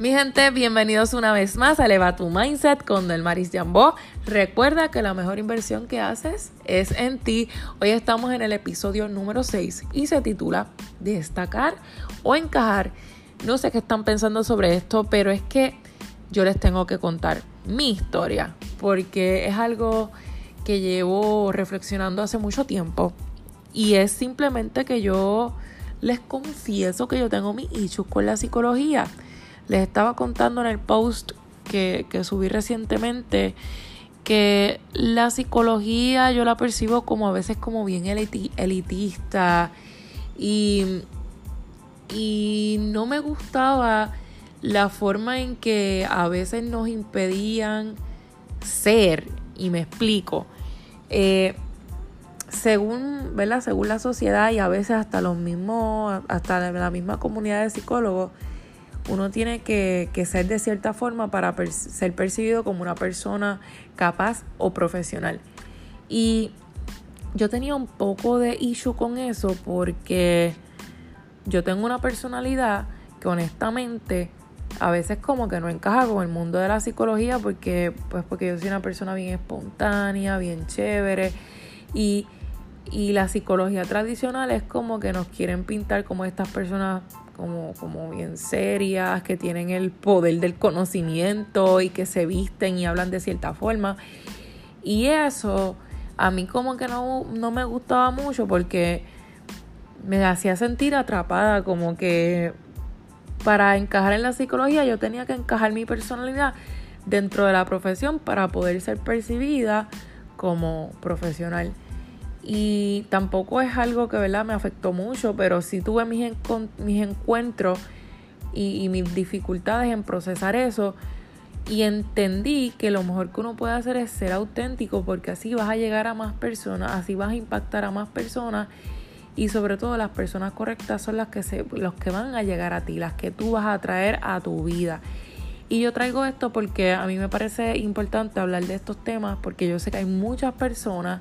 Mi gente, bienvenidos una vez más a Eleva tu Mindset con Del Maris Jambó. Recuerda que la mejor inversión que haces es en ti. Hoy estamos en el episodio número 6 y se titula Destacar o encajar. No sé qué están pensando sobre esto, pero es que yo les tengo que contar mi historia porque es algo que llevo reflexionando hace mucho tiempo y es simplemente que yo les confieso que yo tengo mis issues con la psicología. Les estaba contando en el post que, subí recientemente que la psicología yo la percibo como a veces como bien elitista y, y no me gustaba la forma en que a veces nos impedían ser y me explico eh, según ¿verdad? según la sociedad y a veces hasta los mismos hasta la misma comunidad de psicólogos uno tiene que, ser de cierta forma para ser percibido como una persona capaz o profesional. Y yo tenía un poco de issue con eso porque yo tengo una personalidad que honestamente a veces como que no encaja con el mundo de la psicología porque pues porque yo soy una persona bien espontánea, bien chévere y, y la psicología tradicional es como que nos quieren pintar como estas personas como, como bien serias, que tienen el poder del conocimiento y que se visten y hablan de cierta forma. Y eso a mí como que no, no me gustaba mucho porque me hacía sentir atrapada, como que para encajar en la psicología yo tenía que encajar mi personalidad dentro de la profesión para poder ser percibida como profesional. Y tampoco es algo que ¿verdad? me afectó mucho, pero sí tuve mis, mis encuentros y, mis dificultades en procesar eso. Y entendí que lo mejor que uno puede hacer es ser auténtico porque así vas a llegar a más personas, así vas a impactar a más personas y sobre todo las personas correctas son las que se, los que van a llegar a ti, las que tú vas a traer a tu vida. Y yo traigo esto porque a mí me parece importante hablar de estos temas porque yo sé que hay muchas personas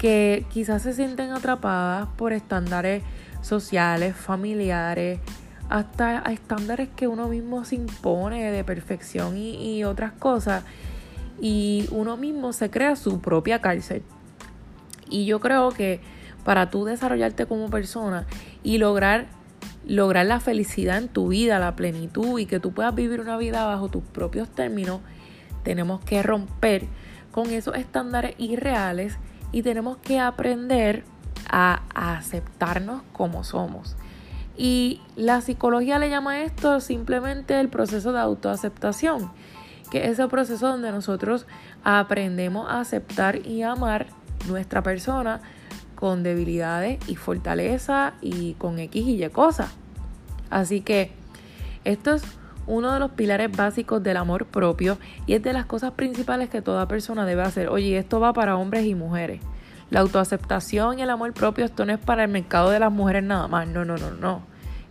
que quizás se sienten atrapadas por estándares sociales, familiares, hasta estándares que uno mismo se impone de perfección y, otras cosas. Y uno mismo se crea su propia cárcel. Y yo creo que para tú desarrollarte como persona y lograr lograr la felicidad en tu vida, la plenitud y que tú puedas vivir una vida bajo tus propios términos, tenemos que romper con esos estándares irreales y tenemos que aprender a, aceptarnos como somos. Y la psicología le llama esto simplemente el proceso de autoaceptación, que es el proceso donde nosotros aprendemos a aceptar y amar nuestra persona con debilidades y fortaleza y con X y Y cosas. Así que esto es uno de los pilares básicos del amor propio y es de las cosas principales que toda persona debe hacer. Oye, esto va para hombres y mujeres. La autoaceptación y el amor propio, esto no es para el mercado de las mujeres nada más. No, no, no, no.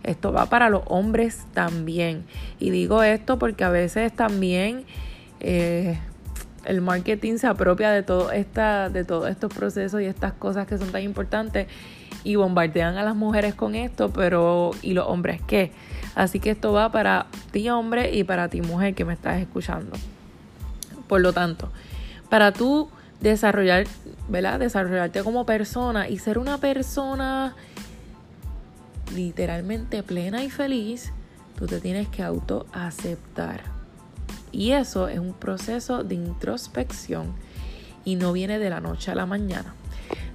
Esto va para los hombres también. Y digo esto porque a veces también eh, el marketing se apropia de todo esta, de todos estos procesos y estas cosas que son tan importantes y bombardean a las mujeres con esto, pero ¿y los hombres qué? Así que esto va para ti hombre y para ti mujer que me estás escuchando. Por lo tanto, para tú desarrollar, ¿verdad? Desarrollarte como persona y ser una persona literalmente plena y feliz, tú te tienes que autoaceptar. Y eso es un proceso de introspección y no viene de la noche a la mañana.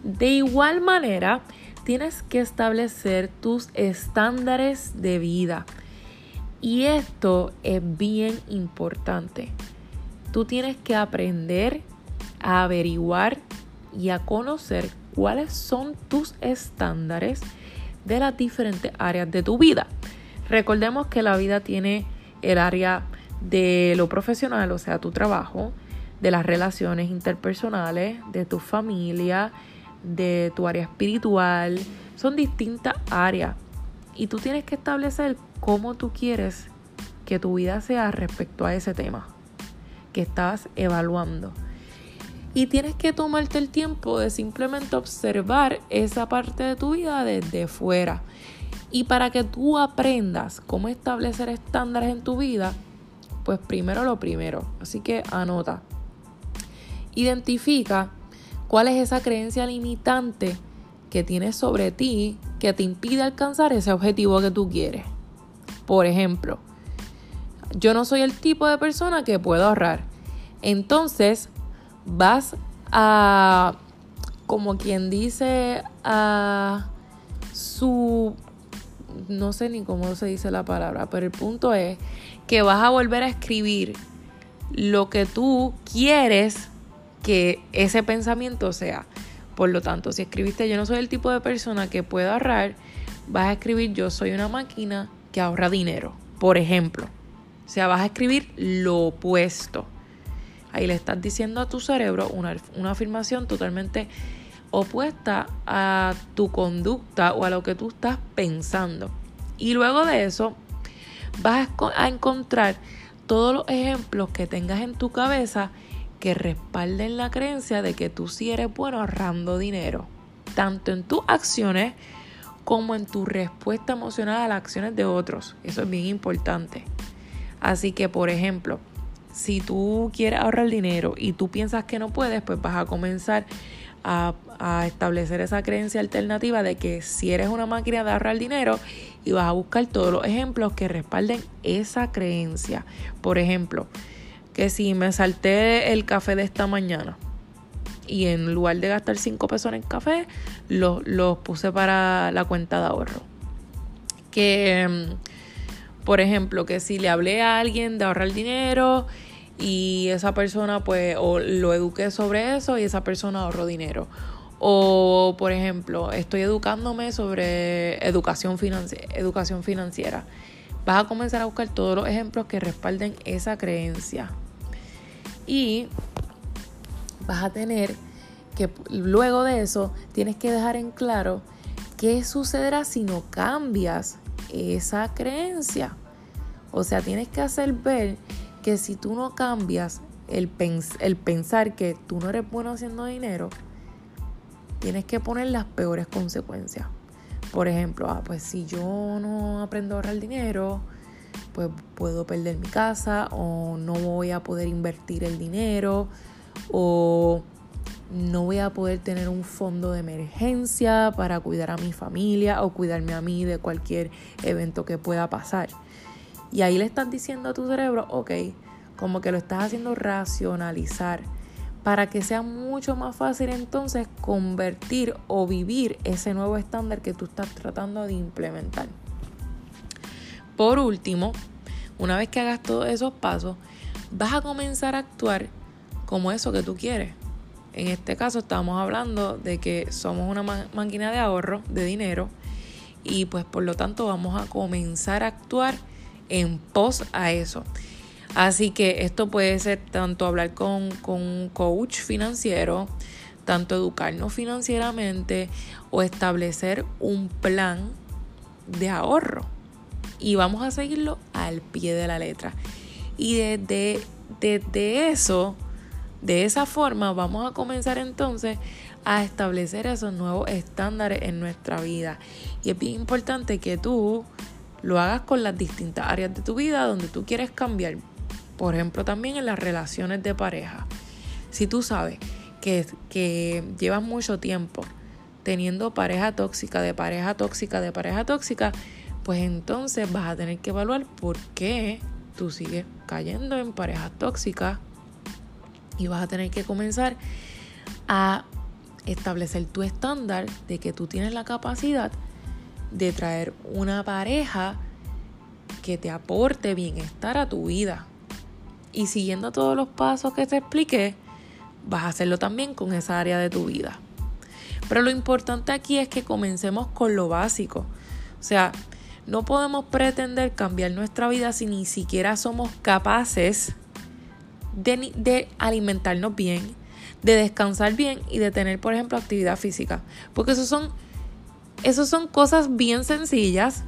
De igual manera, tienes que establecer tus estándares de vida. Y esto es bien importante. Tú tienes que aprender a averiguar y a conocer cuáles son tus estándares de las diferentes áreas de tu vida. Recordemos que la vida tiene el área de lo profesional, o sea, tu trabajo, de las relaciones interpersonales, de tu familia, de tu área espiritual. Son distintas áreas y tú tienes que establecer cómo tú quieres que tu vida sea respecto a ese tema que estás evaluando. Y tienes que tomarte el tiempo de simplemente observar esa parte de tu vida desde fuera. Y para que tú aprendas cómo establecer estándares en tu vida, pues primero lo primero. Así que anota. Identifica cuál es esa creencia limitante que tienes sobre ti que te impide alcanzar ese objetivo que tú quieres. Por ejemplo, yo no soy el tipo de persona que puedo ahorrar. Entonces, vas a, como quien dice, a su, no sé ni cómo se dice la palabra, pero el punto es que vas a volver a escribir lo que tú quieres que ese pensamiento sea. Por lo tanto, si escribiste yo no soy el tipo de persona que puedo ahorrar, vas a escribir yo soy una máquina que ahorra dinero. Por ejemplo. O sea, vas a escribir lo opuesto. Ahí le estás diciendo a tu cerebro una, una afirmación totalmente opuesta a tu conducta o a lo que tú estás pensando. Y luego de eso, vas a encontrar todos los ejemplos que tengas en tu cabeza que respalden la creencia de que tú sí eres bueno ahorrando dinero, tanto en tus acciones como en tu respuesta emocional a las acciones de otros. Eso es bien importante. Así que, por ejemplo, si tú quieres ahorrar dinero y tú piensas que no puedes, pues vas a comenzar a, a, establecer esa creencia alternativa de que si eres una máquina de ahorrar dinero y vas a buscar todos los ejemplos que respalden esa creencia. Por ejemplo, que si me salté el café de esta mañana y en lugar de gastar 5 pesos en café, los, puse para la cuenta de ahorro. Que, mm, por ejemplo, que si le hablé a alguien de ahorrar dinero y esa persona, pues, o lo eduqué sobre eso y esa persona ahorró dinero. O, por ejemplo, estoy educándome sobre educación, educación financiera. Vas a comenzar a buscar todos los ejemplos que respalden esa creencia. Y vas a tener que luego de eso tienes que dejar en claro qué sucederá si no cambias esa creencia. O sea, tienes que hacer ver que si tú no cambias el, el pensar que tú no eres bueno haciendo dinero, tienes que poner las peores consecuencias. Por ejemplo, ah, pues si yo no aprendo a ahorrar dinero, pues puedo perder mi casa o no voy a poder invertir el dinero o no voy a poder tener un fondo de emergencia para cuidar a mi familia o cuidarme a mí de cualquier evento que pueda pasar. Y ahí le estás diciendo a tu cerebro, ok, como que lo estás haciendo racionalizar para que sea mucho más fácil entonces convertir o vivir ese nuevo estándar que tú estás tratando de implementar. Por último, una vez que hagas todos esos pasos, vas a comenzar a actuar como eso que tú quieres. En este caso estamos hablando de que somos una máquina de ahorro de dinero y pues por lo tanto vamos a comenzar a actuar en pos a eso. Así que esto puede ser tanto hablar con, con un coach financiero, tanto educarnos financieramente o establecer un plan de ahorro y vamos a seguirlo al pie de la letra. Y desde, desde eso, de esa forma, vamos a comenzar entonces a establecer esos nuevos estándares en nuestra vida. Y es bien importante que tú lo hagas con las distintas áreas de tu vida donde tú quieres cambiar. Por ejemplo, también en las relaciones de pareja. Si tú sabes que, que llevas mucho tiempo teniendo pareja tóxica, de pareja tóxica, de pareja tóxica, pues entonces vas a tener que evaluar por qué tú sigues cayendo en parejas tóxicas y vas a tener que comenzar a establecer tu estándar de que tú tienes la capacidad de traer una pareja que te aporte bienestar a tu vida. Y siguiendo todos los pasos que te expliqué, vas a hacerlo también con esa área de tu vida. Pero lo importante aquí es que comencemos con lo básico. O sea, no podemos pretender cambiar nuestra vida si ni siquiera somos capaces de, alimentarnos bien, de descansar bien y de tener, por ejemplo, actividad física. Porque eso son, son cosas bien sencillas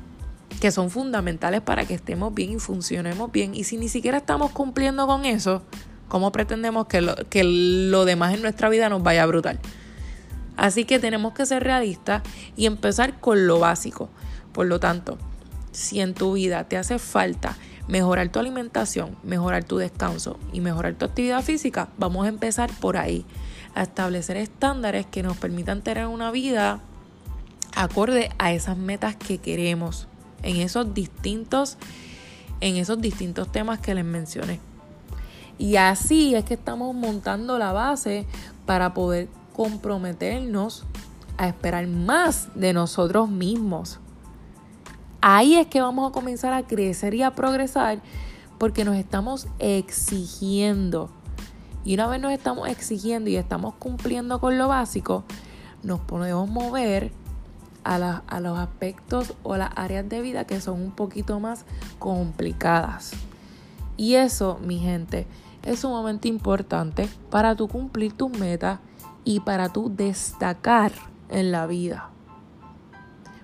que son fundamentales para que estemos bien y funcionemos bien. Y si ni siquiera estamos cumpliendo con eso, ¿cómo pretendemos que lo, que lo demás en nuestra vida nos vaya brutal? Así que tenemos que ser realistas y empezar con lo básico. Por lo tanto, si en tu vida te hace falta mejorar tu alimentación, mejorar tu descanso y mejorar tu actividad física, vamos a empezar por ahí, a establecer estándares que nos permitan tener una vida acorde a esas metas que queremos en esos distintos en esos distintos temas que les mencioné. Y así es que estamos montando la base para poder comprometernos a esperar más de nosotros mismos. Ahí es que vamos a comenzar a crecer y a progresar porque nos estamos exigiendo. Y una vez nos estamos exigiendo y estamos cumpliendo con lo básico, nos podemos mover a, a los aspectos o las áreas de vida que son un poquito más complicadas. Y eso, mi gente, es sumamente importante para tu cumplir tus metas y para tu destacar en la vida.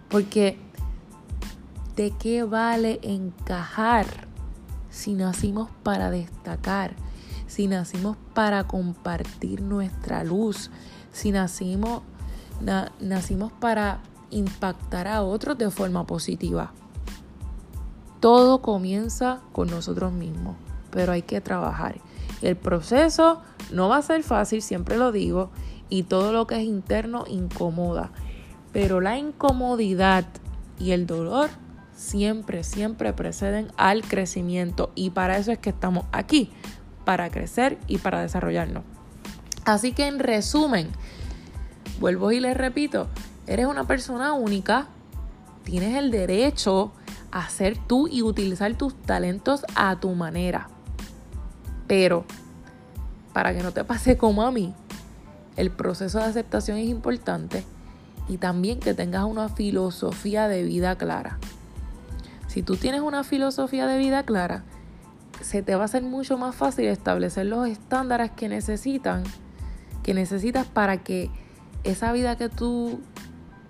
Porque ¿de qué vale encajar si nacimos para destacar? Si nacimos para compartir nuestra luz, si nacimos, nacimos para impactar a otros de forma positiva. Todo comienza con nosotros mismos, pero hay que trabajar. El proceso no va a ser fácil, siempre lo digo, y todo lo que es interno incomoda. Pero la incomodidad y el dolor siempre, siempre preceden al crecimiento y para eso es que estamos aquí, para crecer y para desarrollarnos. Así que en resumen, vuelvo y les repito, Eres una persona única, tienes el derecho a ser tú y utilizar tus talentos a tu manera. Pero, para que no te pase como a mí, el proceso de aceptación es importante y también que tengas una filosofía de vida clara. Si tú tienes una filosofía de vida clara, se te va a hacer mucho más fácil establecer los estándares que necesitan, que necesitas para que esa vida que tú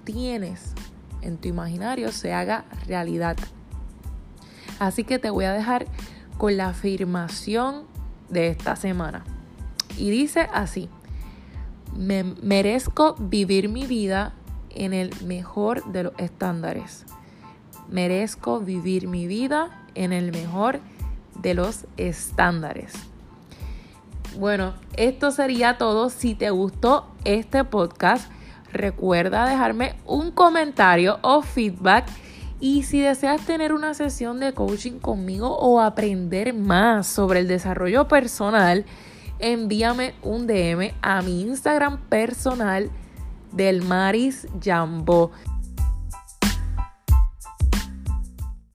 tienes en tu imaginario se haga realidad. Así que te voy a dejar con la afirmación de esta semana. Y dice así, me merezco vivir mi vida en el mejor de los estándares. Merezco vivir mi vida en el mejor de los estándares. Bueno, esto sería todo. Si te gustó este podcast, Recuerda dejarme un comentario o feedback y si deseas tener una sesión de coaching conmigo o aprender más sobre el desarrollo personal, envíame un DM a mi Instagram personal del Maris Jambo.